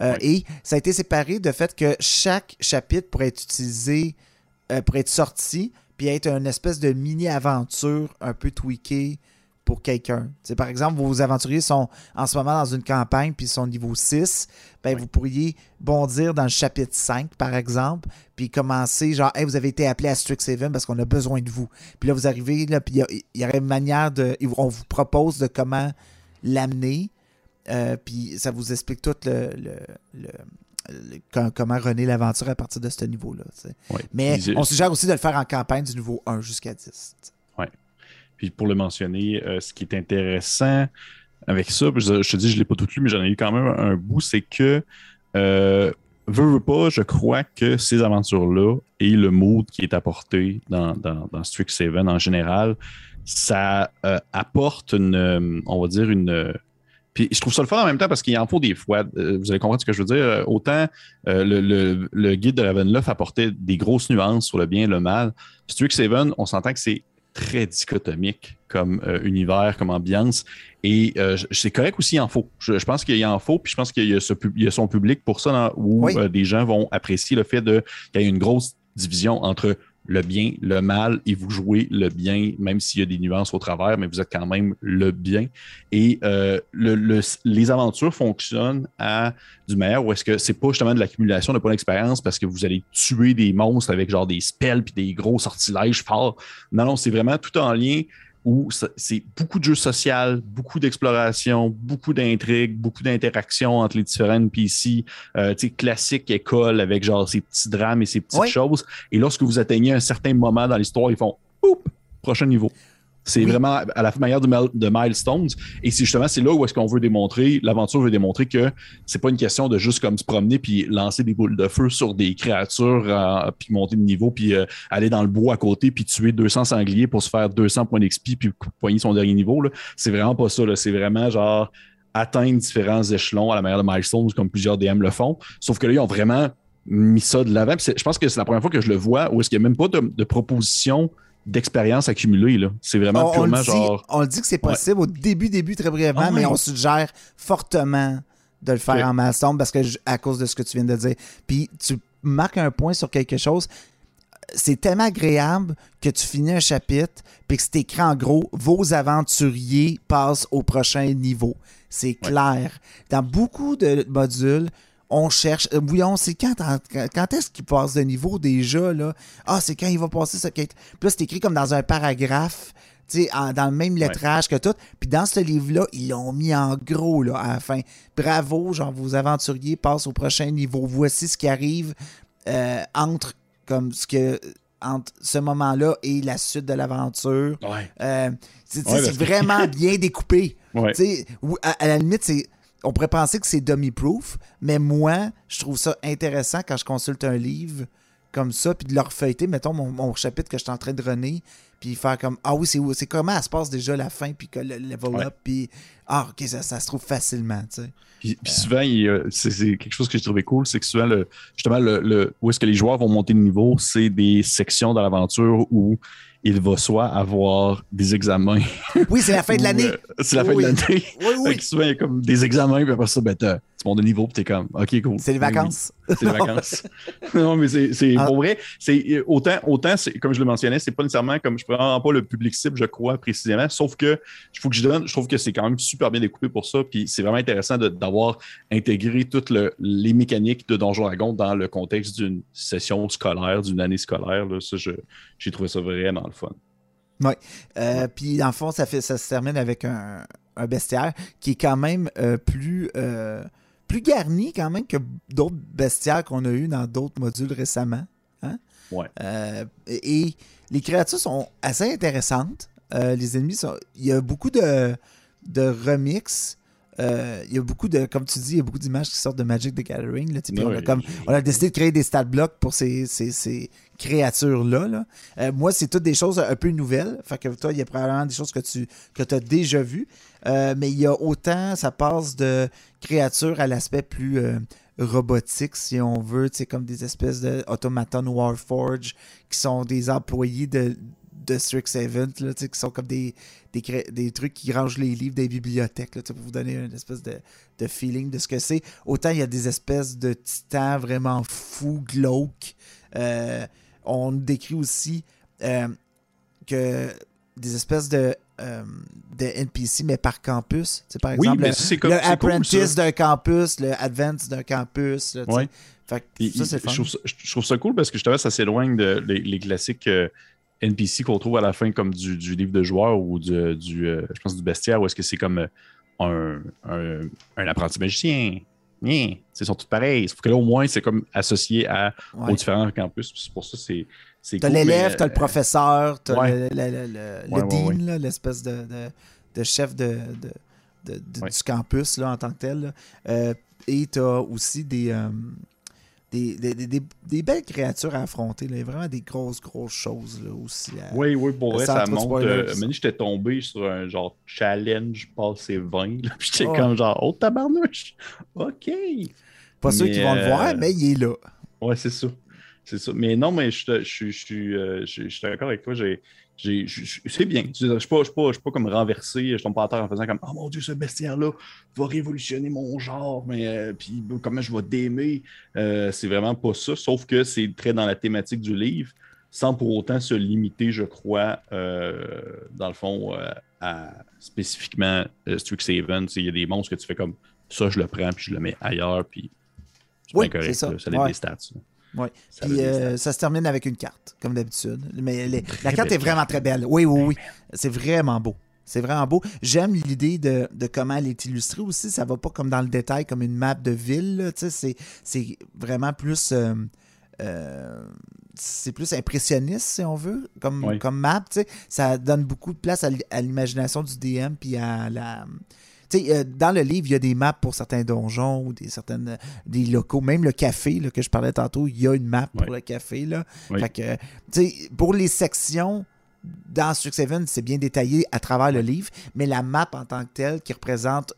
Euh, Ouais. Et ça a été séparé de fait que chaque chapitre pourrait être utilisé, euh, pourrait être sorti, puis être une espèce de mini-aventure un peu tweakée pour quelqu'un. Par exemple, vos aventuriers sont en ce moment dans une campagne, puis ils sont niveau 6. Ben. Vous pourriez bondir dans le chapitre 5, par exemple, puis commencer genre, hey, vous avez été appelé à Strixhaven parce qu'on a besoin de vous. Puis là, vous arrivez, là, puis il y y, aurait une manière de. On vous propose de comment l'amener. euh, puis ça vous explique tout le, le- le- le- com- comment runner l'aventure à partir de ce niveau-là. Mais on suggère aussi de le faire en campagne du niveau 1 jusqu'à 10. tu sais. Pour le mentionner, euh, ce qui est intéressant avec ça, je, te dis, je ne l'ai pas tout lu, mais j'en ai eu quand même un bout, c'est que, euh, veux, pas, je crois que ces aventures-là et le mood qui est apporté dans, dans, dans Strixhaven en général, ça euh, apporte une, euh, on va dire, une. puis je trouve ça le fun en même temps parce qu'il en faut des fois. Vous allez comprendre ce que je veux dire. Autant le, le- le guide de Ravenloft apportait des grosses nuances sur le bien et le mal. Strixhaven, on s'entend que c'est très dichotomique comme euh, univers, comme ambiance. Et euh, c'est correct aussi, en faut. Je, je pense qu'il y en faut, puis je pense qu'il y a, y a son public pour ça, dans- où Oui. euh, des gens vont apprécier le fait qu'il y ait une grosse division entre le bien, le mal, et vous jouez le bien, même s'il y a des nuances au travers, mais vous êtes quand même le bien. Et euh, le- le- les aventures fonctionnent à du meilleur, ou est-ce que c'est pas justement de l'accumulation de points d'expérience parce que vous allez tuer des monstres avec genre des spells puis des gros sortilèges forts? Non, non, c'est vraiment tout en lien où c'est beaucoup de jeux social, beaucoup d'exploration, beaucoup d'intrigues, beaucoup d'interactions entre les différents NPC, euh, classique école avec genre ces petits drames et ces petites Oui. choses. Et lorsque vous atteignez un certain moment dans l'histoire, ils font Oup! prochain niveau. C'est Oui. vraiment à la manière de, mil- de milestones. Et c'est justement, c'est là où est-ce qu'on veut démontrer, l'aventure veut démontrer que c'est pas une question de juste comme se promener puis lancer des boules de feu sur des créatures, euh, puis monter de niveau, puis euh, aller dans le bois à côté, puis tuer 200 sangliers pour se faire 200 points d'XP, puis poigner son dernier niveau. C'est vraiment pas ça. C'est vraiment genre atteindre différents échelons à la manière de milestones, comme plusieurs DM le font. Sauf que là, ils ont vraiment mis ça de l'avant. Je pense que c'est la première fois que je le vois où est-ce qu'il n'y a même pas de, de proposition d'expérience accumulée. là. C'est vraiment On, purement dit, genre. on le dit que c'est possible au début, début, très brièvement, Ah mais on suggère fortement de le faire en milestone parce que je- à cause de ce que tu viens de dire. Puis tu marques un point sur quelque chose. c'est tellement agréable que tu finis un chapitre, puis que c'est écrit en gros Vos aventuriers passent au prochain niveau. C'est clair. Dans beaucoup de modules, on cherche. Euh, oui, on sait quand, quand est-ce qu'il passe de niveau déjà, là? Ah, c'est quand il va passer ça. Puis là, c'est écrit comme dans un paragraphe, tu sais, dans le même lettrage que tout. Puis dans ce livre-là, ils l'ont mis en gros, là, à la fin. Bravo, genre, vos aventuriers passent au prochain niveau. Voici ce qui arrive euh, entre, comme, ce que entre ce moment-là et la suite de l'aventure. Euh, c'est vraiment bien découpé. À, à, la limite, c'est on pourrait penser que c'est dummy-proof, mais moi, je trouve ça intéressant quand je consulte un livre comme ça, puis de leur feuilleter, mettons, mon, chapitre que je suis en train de runner, puis faire comme Ah oui, c'est comment ça se passe déjà la fin, puis que le level up, puis Ah, ok, ça, se trouve facilement, tu sais. Puis, souvent, c'est quelque chose que j'ai trouvé cool, c'est que souvent, le, justement, le, où est-ce que les joueurs vont monter de niveau, c'est des sections de l'aventure où il va soit avoir des examens. Oui, c'est la fin de l'année. Euh, c'est la fin de l'année. Oui, oui. souvent, il y a comme des examens, puis après ça, ben, tu montes de niveau, puis t'es comme, OK, cool. C'est les vacances. C'est les vacances. non, mais c'est ah. pour vrai, c'est autant, autant comme je le mentionnais, c'est pas nécessairement comme je prends pas le public cible, je crois, précisément, sauf que il faut que je donne, je trouve que c'est quand même super bien découpé pour ça, puis c'est vraiment intéressant d'avoir intégré toutes les mécaniques de Donjon Dragon dans le contexte d'une session scolaire, d'une année scolaire. Là. Ça, j'ai trouvé ça vraiment le fun. Oui. Euh, puis, dans le fond, ça, fait, ça se termine avec un, bestiaire qui est quand même euh, plus, euh, plus garni quand même que d'autres bestiaires qu'on a eu dans d'autres modules récemment. Hein? Ouais. et les créatures sont assez intéressantes. les ennemis sont. Il y a beaucoup de, de remix euh, il y a beaucoup de, comme tu dis, il y a beaucoup d'images qui sortent de Magic the Gathering. Là, on, a comme, on, a décidé de créer des stat blocks pour ces, ces, créatures-là. Euh, moi, c'est toutes des choses un peu nouvelles. Fait que toi, il y a probablement des choses que tu que as déjà vues. Euh, mais il y a autant, ça passe de créatures à l'aspect plus robotique, si on veut, comme des espèces d'automaton Warforge qui sont des employés de, de Strixhaven, là, qui sont comme des, des, trucs qui rangent les livres des bibliothèques, là, pour vous donner une espèce de, feeling de ce que c'est. Autant il y a des espèces de titans vraiment fous, glauques. Euh, on décrit aussi euh, que des espèces de, euh, de NPC, mais par campus. par exemple, le, Apprentice d'un campus, le Advance d'un campus. Fait ça, c'est je, trouve ça, cool parce que justement, ça s'éloigne de les, classiques NPC qu'on trouve à la fin comme du, livre de joueur ou du, du euh, je pense du bestiaire ou est-ce que c'est comme euh, un, apprenti magicien? Ils sont tous pareils. Sauf que là, au moins, c'est comme associé à, aux différents campus. C'est pour ça c'est c'est T'as l'élève, t'as le professeur, t'as le, le, dean, l'espèce de, de, chef de, du campus là, en tant que tel. Euh, et t'as aussi des, des, belles créatures à affronter. Là. Vraiment des grosses, grosses choses là, aussi. oui, oui, pour vrai, ça monte. Euh, j'étais tombé sur un genre challenge passé 20. Puis j'étais comme genre, oh tabarnouche, OK. Pas sûr qu'ils vont le voir, euh, mais il est là. Ouais, c'est ça. C'est ça. Mais non, mais je, je, je, je suis d'accord avec toi. J'ai c'est bien. Je ne suis pas, pas, comme renversé, je tombe pas à terre en faisant comme Oh mon Dieu, ce bestiaire-là va révolutionner mon genre, mais euh, puis comment je vais d'aimer. Euh, c'est vraiment pas ça, sauf que c'est très dans la thématique du livre, sans pour autant se limiter, je crois, euh, dans le fond, à spécifiquement Strixhaven. Il y a des monstres que tu fais comme ça, je le prends, puis je le mets ailleurs, puis c'est correct, ça. ça a des stats. Oui. Puis euh, ça se termine avec une carte, comme d'habitude. Mais la carte est vraiment très belle. Oui, oui, oui. C'est vraiment beau. C'est vraiment beau. J'aime l'idée de, comment elle est illustrée aussi. Ça va pas comme dans le détail, comme une map de ville. C'est vraiment plus. Euh, euh, c'est plus impressionniste, si on veut, comme, comme map. Ça donne beaucoup de place à l'imagination du DM puis à la euh, dans le livre, il y a des maps pour certains donjons ou des, certaines, euh, des locaux. Même le café là, que je parlais tantôt, il y a une map pour le café. Là. pour les sections, dans Strixhaven, c'est bien détaillé à travers le livre, mais la map en tant que telle qui représente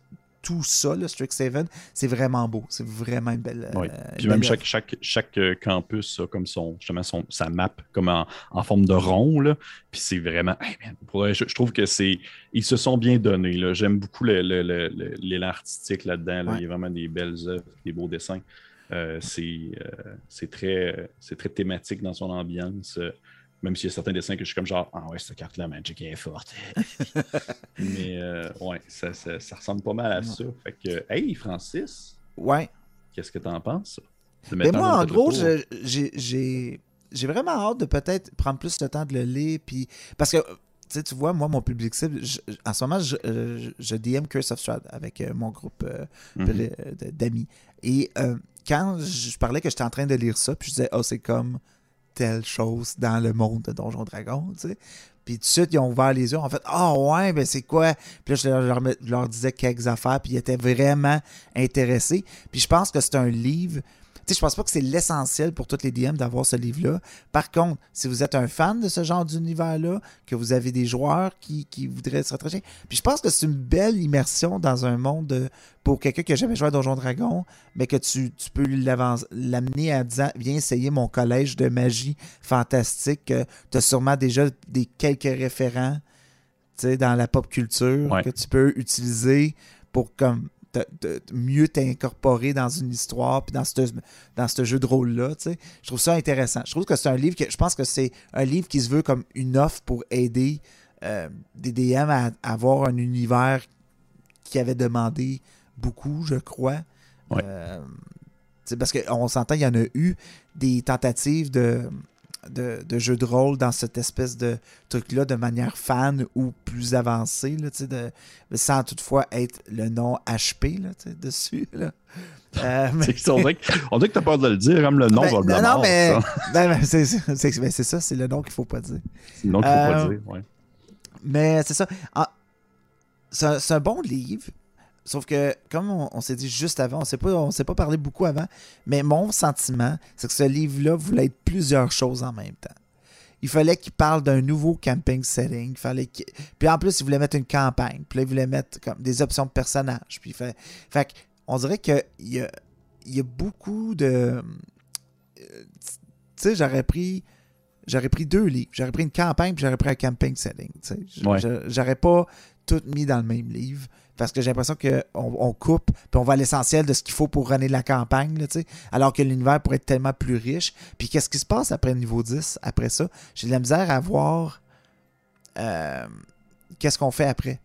tout ça, le Strixhaven, c'est vraiment beau. C'est vraiment une belle. Oui. Euh, Puis même chaque, chaque, chaque, euh, campus a comme son, justement son, sa map comme en, en forme de rond. Là. Puis c'est vraiment. je, trouve que c'est. Ils se sont bien donnés. J'aime beaucoup l'élan artistique là-dedans. Il y a vraiment des belles œuvres, des beaux dessins. c'est très, très thématique dans son ambiance. Même s'il y a certains dessins que je suis comme genre, ah ouais, cette carte-là, Magic est forte. Mais ouais, ça, ça, ressemble pas mal à ça. Fait que, hey, Francis. Ouais. Qu'est-ce que tu en penses? Mais moi, en gros, j'ai vraiment hâte de peut-être prendre plus de temps de le lire. Puis, parce que, tu vois, moi, mon public cible, en ce moment, je, euh, je, DM Curse of Strahd avec euh, mon groupe euh, mhm. d'amis. Et quand je parlais que j'étais en train de lire ça, puis je disais, oh, c'est comme telle chose dans le monde de Donjon Dragon, tu sais. Puis tout de suite, ils ont ouvert les yeux, en fait, ah ouais, ben c'est quoi? Puis là, je leur, je leur, disais quelques affaires, puis ils étaient vraiment intéressés. Puis je pense que c'est un livre sais, je pense pas que c'est l'essentiel pour toutes les DM d'avoir ce livre-là. Par contre, si vous êtes un fan de ce genre d'univers-là, que vous avez des joueurs qui, voudraient se retrouver, puis je pense que c'est une belle immersion dans un monde pour quelqu'un qui n'a jamais joué à Donjon Dragon, mais que tu, peux l'amener à dire viens essayer mon collège de magie fantastique. tu as sûrement déjà des quelques référents dans la pop culture que tu peux utiliser pour comme mieux t'incorporer dans une histoire puis dans ce dans jeu de rôle là je trouve ça intéressant. Je trouve que c'est un livre que je pense que c'est un livre qui se veut comme une offre pour aider euh, des DM à, avoir un univers qui avait demandé beaucoup je crois. Euh, parce qu'on s'entend il y en a eu des tentatives de de, de jeux de rôle dans cette espèce de truc-là de manière fan ou plus avancée, là, de, sans toutefois être le nom HP là, dessus. Là. Euh, on, dirait que, tu as peur de le dire, comme le nom ben, va Non, mais, ben, ben, c'est ça, c'est le nom qu'il ne faut pas dire. C'est le nom qu'il ne faut pas euh, dire, oui. Mais c'est ça. Ah, c'est un bon livre. Sauf que, comme on, s'est dit juste avant, on ne s'est pas parlé beaucoup avant, mais mon sentiment, c'est que ce livre-là voulait être plusieurs choses en même temps. Il fallait qu'il parle d'un nouveau camping setting. Il fallait Puis en plus, il voulait mettre une campagne. Puis là, il voulait mettre comme des options de personnages. Puis fait... fait on dirait qu'il y a, il y a beaucoup de. Tu sais, j'aurais pris. J'aurais pris deux livres. J'aurais pris une campagne puis j'aurais pris un camping setting. J'aurais pas tout mis dans le même livre parce que j'ai l'impression qu'on on coupe, puis on va à l'essentiel de ce qu'il faut pour runner la campagne, là, alors que l'univers pourrait être tellement plus riche. Puis qu'est-ce qui se passe après le niveau 10, après ça? J'ai de la misère à voir euh, qu'est-ce qu'on fait après.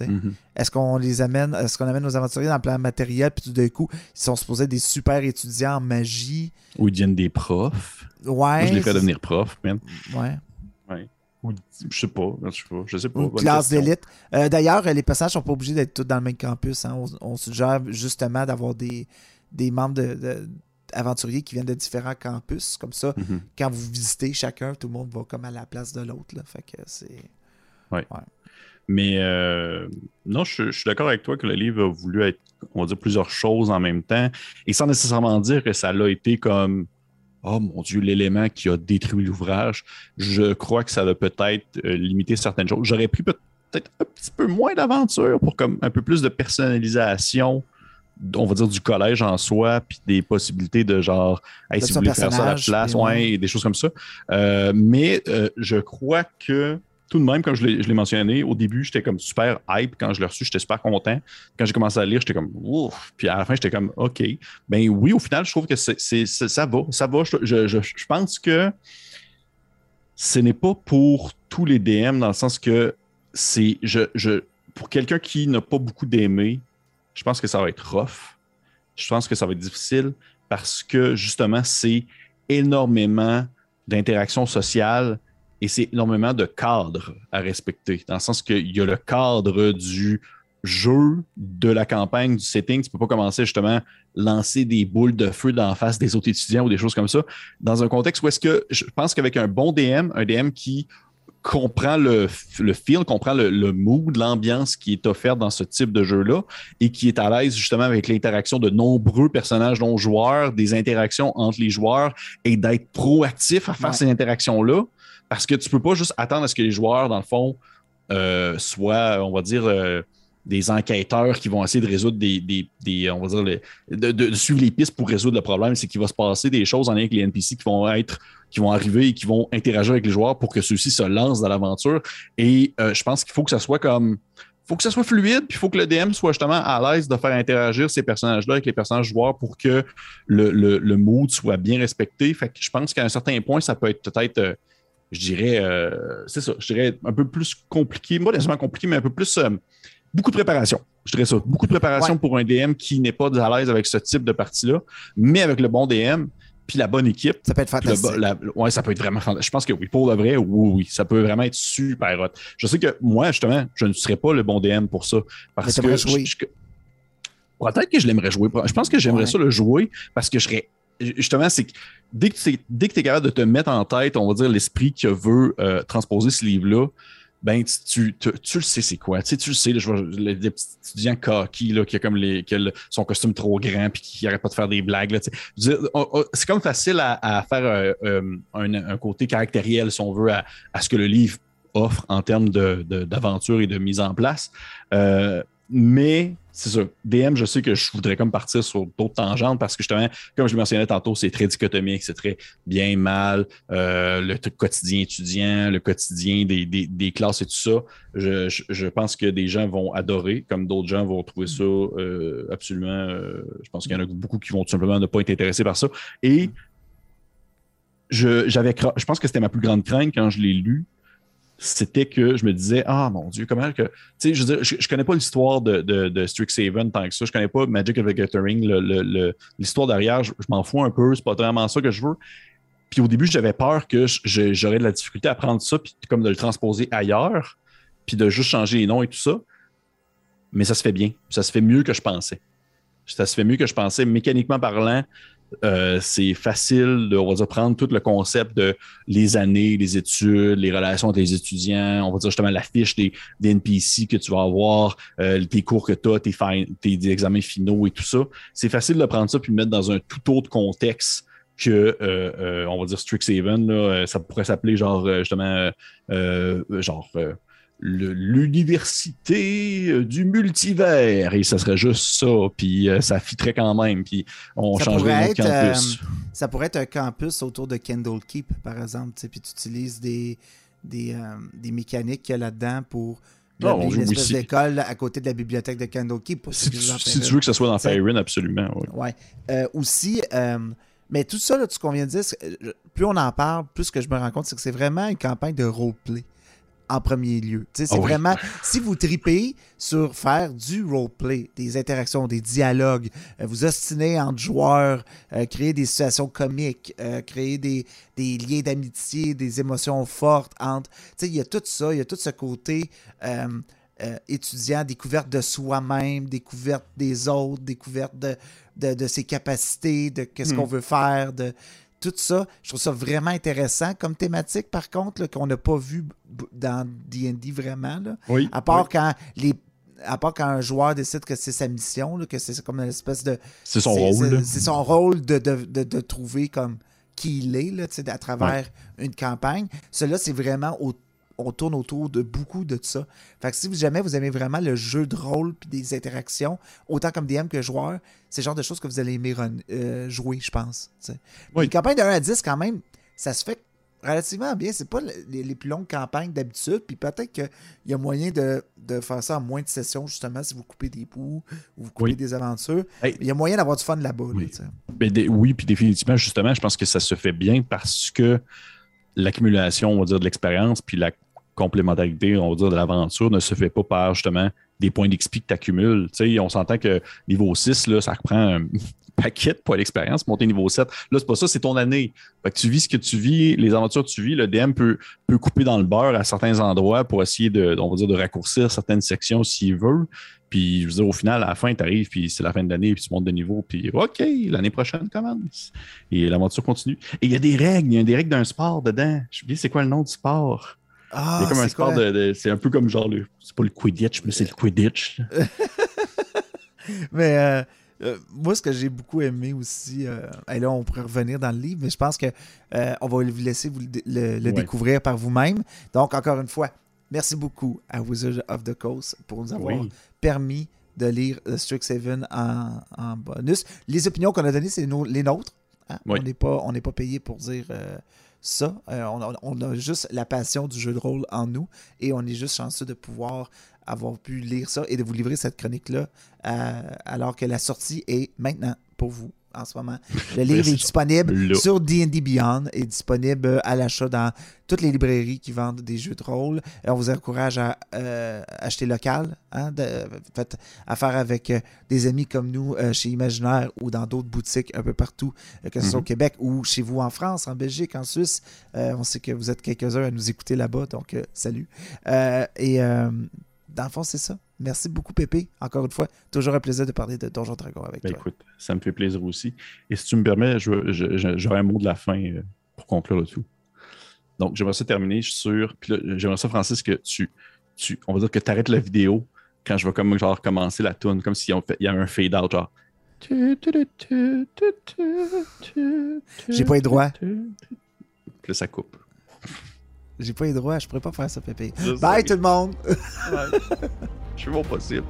Mm-hmm. Est-ce qu'on les amène, est-ce qu'on amène nos aventuriers dans le plan matériel, puis tout d'un coup, ils sont supposés être des super étudiants en magie? Ou ils deviennent des profs. Ouais. Moi, je les fais devenir profs, même. Ouais. Ouais. Je sais pas, je sais pas, je sais pas. Une classe d'élite. Euh, d'ailleurs, les passages sont pas obligés d'être tous dans le même campus. Hein. On, suggère justement d'avoir des, des membres de, aventuriers qui viennent de différents campus. Comme ça, mhm. quand vous visitez chacun, tout le monde va comme à la place de l'autre. Fait que c'est. Ouais. Mais euh, non, je, je suis d'accord avec toi que le livre a voulu être, on va dire, plusieurs choses en même temps. Et sans nécessairement dire que ça l'a été comme oh mon Dieu, l'élément qui a détruit l'ouvrage, je crois que ça va peut-être euh, limiter certaines choses. J'aurais pris peut-être un petit peu moins d'aventure pour comme un peu plus de personnalisation, on va dire du collège en soi, puis des possibilités de genre, si vous voulez faire ça à la place, ouais, des choses comme ça. Euh, mais euh, je crois que tout de même, comme je l'ai mentionné, au début, j'étais comme super hype. Quand je l'ai reçu, j'étais super content. Quand j'ai commencé à lire, j'étais comme ouf. Puis à la fin, j'étais comme OK. Ben oui, au final, je trouve que c'est, ça va. Ça va. Je, pense que ce n'est pas pour tous les DM dans le sens que c'est. Je, pour quelqu'un qui n'a pas beaucoup d'aimé, je pense que ça va être rough. Je pense que ça va être difficile parce que justement, c'est énormément d'interactions sociales et c'est énormément de cadres à respecter, dans le sens qu'il y a le cadre du jeu, de la campagne, du setting. Tu ne peux pas commencer justement à lancer des boules de feu dans la face des autres étudiants ou des choses comme ça. Dans un contexte où est-ce que je pense qu'avec un bon DM, un DM qui comprend le, le feel, comprend le, le mood, l'ambiance qui est offerte dans ce type de jeu-là et qui est à l'aise justement avec l'interaction de nombreux personnages non joueurs, des interactions entre les joueurs et d'être proactif à faire ces interactions-là, parce que tu peux pas juste attendre à ce que les joueurs, dans le fond, euh, soient, on va dire, euh, des enquêteurs qui vont essayer de résoudre des, on va dire, de, suivre les pistes pour résoudre le problème. C'est qu'il va se passer des choses en lien avec les NPC qui vont être, qui vont arriver et qui vont interagir avec les joueurs pour que ceux-ci se lancent dans l'aventure. Et euh, je pense qu'il faut que ça soit comme faut que ça soit fluide, puis il faut que le DM soit justement à l'aise de faire interagir ces personnages-là avec les personnages joueurs pour que le, le, mood soit bien respecté. Fait que je pense qu'à un certain point, ça peut être peut-être, je dirais, euh, c'est ça, je dirais un peu plus compliqué, pas nécessairement compliqué, mais un peu plus, euh, beaucoup de préparation. Je dirais ça, beaucoup de préparation pour un DM qui n'est pas à l'aise avec ce type de partie-là, mais avec le bon DM, puis la bonne équipe. Ça peut être fantastique. ouais, ça peut être vraiment fantastique. Je pense que oui, pour le vrai, oui, oui, ça peut vraiment être super hot. Je sais que moi, justement, je ne serais pas le bon DM pour ça. Parce que. Peut-être que je l'aimerais jouer. Je pense que j'aimerais ça le jouer parce que je serais. Justement, c'est que dès que tu es, capable de te mettre en tête, on va dire, l'esprit qui veut euh, transposer ce livre-là, ben tu, le sais c'est quoi. Tu, sais, tu le sais, vois le, petit étudiant cocky là, qui a comme les, son costume trop grand puis qui n'arrête pas de faire des blagues. c'est comme facile à, faire euh, euh, un, côté caractériel, si on veut, à, ce que le livre offre en termes d'aventure et de mise en place. Mais c'est ça. DM, je sais que je voudrais comme partir sur d'autres tangentes parce que justement, comme je le mentionnais tantôt, c'est très dichotomique, c'est très bien, mal, euh, le quotidien étudiant, le quotidien des, classes et tout ça. Je, pense que des gens vont adorer, comme d'autres gens vont trouver ça euh, absolument. Euh, je pense qu'il y en a beaucoup qui vont tout simplement ne pas être intéressés par ça. Et je, j'avais, je pense que c'était ma plus grande crainte quand je l'ai lu c'était que je me disais, ah mon Dieu, comment que. Tu sais, je, veux je, connais pas l'histoire de, de, de, Strixhaven tant que ça. Je connais pas Magic of the Gathering. L'histoire derrière, je, m'en fous un peu. C'est pas vraiment ça que je veux. Puis au début, j'avais peur que j'aurais de la difficulté à prendre ça, puis comme de le transposer ailleurs, puis de juste changer les noms et tout ça. Mais ça se fait bien. Ça se fait mieux que je pensais. Ça se fait mieux que je pensais. Mécaniquement parlant, euh, c'est facile de, on va dire, prendre tout le concept de les années, les études, les relations avec les étudiants, on va dire justement la fiche des, NPC que tu vas avoir, euh, tes cours que tu as, tes, tes, examens finaux et tout ça. C'est facile de prendre ça puis mettre dans un tout autre contexte que, euh, on va dire, Strixhaven. Là, ça pourrait s'appeler genre, justement, genre l'université euh, du multivers et ça serait juste ça puis euh, ça fitterait quand même puis on changerait de campus. Euh, ça pourrait être un campus autour de Kendall Keep par exemple puis tu utilises des des, des mécaniques qu'il y a là-dedans pour oh, une espèce d'école à côté de la bibliothèque de Kendall Keep. Si, tu, veux que ça soit dans Faerun, absolument. Oui. Ouais. aussi, mais tout ça, là, tout ce qu'on vient de dire, plus on en parle, plus ce que je me rends compte, c'est que c'est vraiment une campagne de roleplay en premier lieu. C'est ah vraiment, si vous tripez sur faire du roleplay, des interactions, des dialogues, euh, vous ostinez entre joueurs, euh, créer des situations comiques, euh, créer des, des liens d'amitié, des émotions fortes entre... Il y a tout ça, il y a tout ce côté étudiant, découverte de soi-même, découverte des autres, découverte de, de, de ses capacités, de qu'est-ce hmm. qu'on veut faire, de tout ça, je trouve ça vraiment intéressant comme thématique, par contre, qu'on n'a pas vu dans D&D vraiment. Là. Oui, à part quand les à part quand un joueur décide que c'est sa mission, que c'est comme une espèce de... C'est son rôle. C'est son rôle de, de, de, trouver comme qui il est là, à travers une campagne. Cela, c'est vraiment au on tourne autour de beaucoup de ça. Fait que si jamais vous aimez vraiment le jeu de rôle puis des interactions, autant comme DM que joueur, c'est le genre de choses que vous allez aimer euh, jouer, je pense. Une campagne de 1 à 10, quand même, ça se fait relativement bien. C'est pas les, plus longues campagnes d'habitude. Puis peut-être qu'il y a moyen de, faire ça en moins de sessions, justement, si vous coupez des bouts ou vous coupez des aventures. Il y a moyen d'avoir du fun là-bas. Oui. oui, puis définitivement, justement, je pense que ça se fait bien parce que l'accumulation, on va dire, de l'expérience, puis la complémentarité, on va dire, de l'aventure ne se fait pas par justement des points d'XP que tu accumules. on s'entend que niveau 6, là, ça reprend un paquet pour l'expérience. Monter niveau 7, là, c'est pas ça, c'est ton année. Fait que tu vis ce que tu vis, les aventures que tu vis. Le DM peut, peut couper dans le beurre à certains endroits pour essayer de, on va dire, de raccourcir certaines sections s'il veut. Puis, je veux dire, au final, à la fin, tu arrives, puis c'est la fin de l'année, puis tu montes de niveau, puis OK, l'année prochaine commence. Et l'aventure continue. Et il y a des règles, il y a des règles d'un sport dedans. Je dis, c'est quoi le nom du sport? Ah, c'est comme un sport de, c'est un peu comme genre le. C'est pas le Quidditch, mais c'est le Quidditch. mais euh, euh, moi, ce que j'ai beaucoup aimé aussi, euh, et là, on pourrait revenir dans le livre, mais je pense que on va vous laisser vous le, découvrir par vous-même. Donc, encore une fois, merci beaucoup à Wizard of the Coast pour nous avoir permis de lire Strixhaven en, en bonus. Les opinions qu'on a données, c'est les nôtres. Hein? On n'est pas, on pas payé pour dire ça. on, a, juste la passion du jeu de rôle en nous et on est juste chanceux de pouvoir avoir pu lire ça et de vous livrer cette chronique-là alors que la sortie est maintenant pour vous en ce moment. Le livre est disponible sur D&D Beyond, est disponible à l'achat dans toutes les librairies qui vendent des jeux de rôle. on vous encourage à euh, acheter local, hein, faites affaire avec euh, des amis comme nous euh, chez Imaginaire ou dans d'autres boutiques un peu partout, que ce soit au mhm. Québec ou chez vous en France, en Belgique, en Suisse. on sait que vous êtes quelques-uns à nous écouter là-bas, donc salut. et dans le fond, c'est ça. Merci beaucoup, Pépé. Encore une fois, toujours un plaisir de parler de Donjon Dragon avec ben, toi. Écoute, ça me fait plaisir aussi. Et si tu me permets, j'aurai un mot de la fin euh, pour conclure le tout. Donc, j'aimerais ça terminer sur. Puis là, j'aimerais ça, Francis, que tu, tu. On va dire que tu arrêtes la vidéo quand je vais comme genre commencer la tune, comme s'il y avait un fade-out, genre. J'ai pas les droits. Puis là, ça coupe. J'ai pas les droits, je pourrais pas faire ça, Pépé. Bye tout le monde! Je fais mon possible.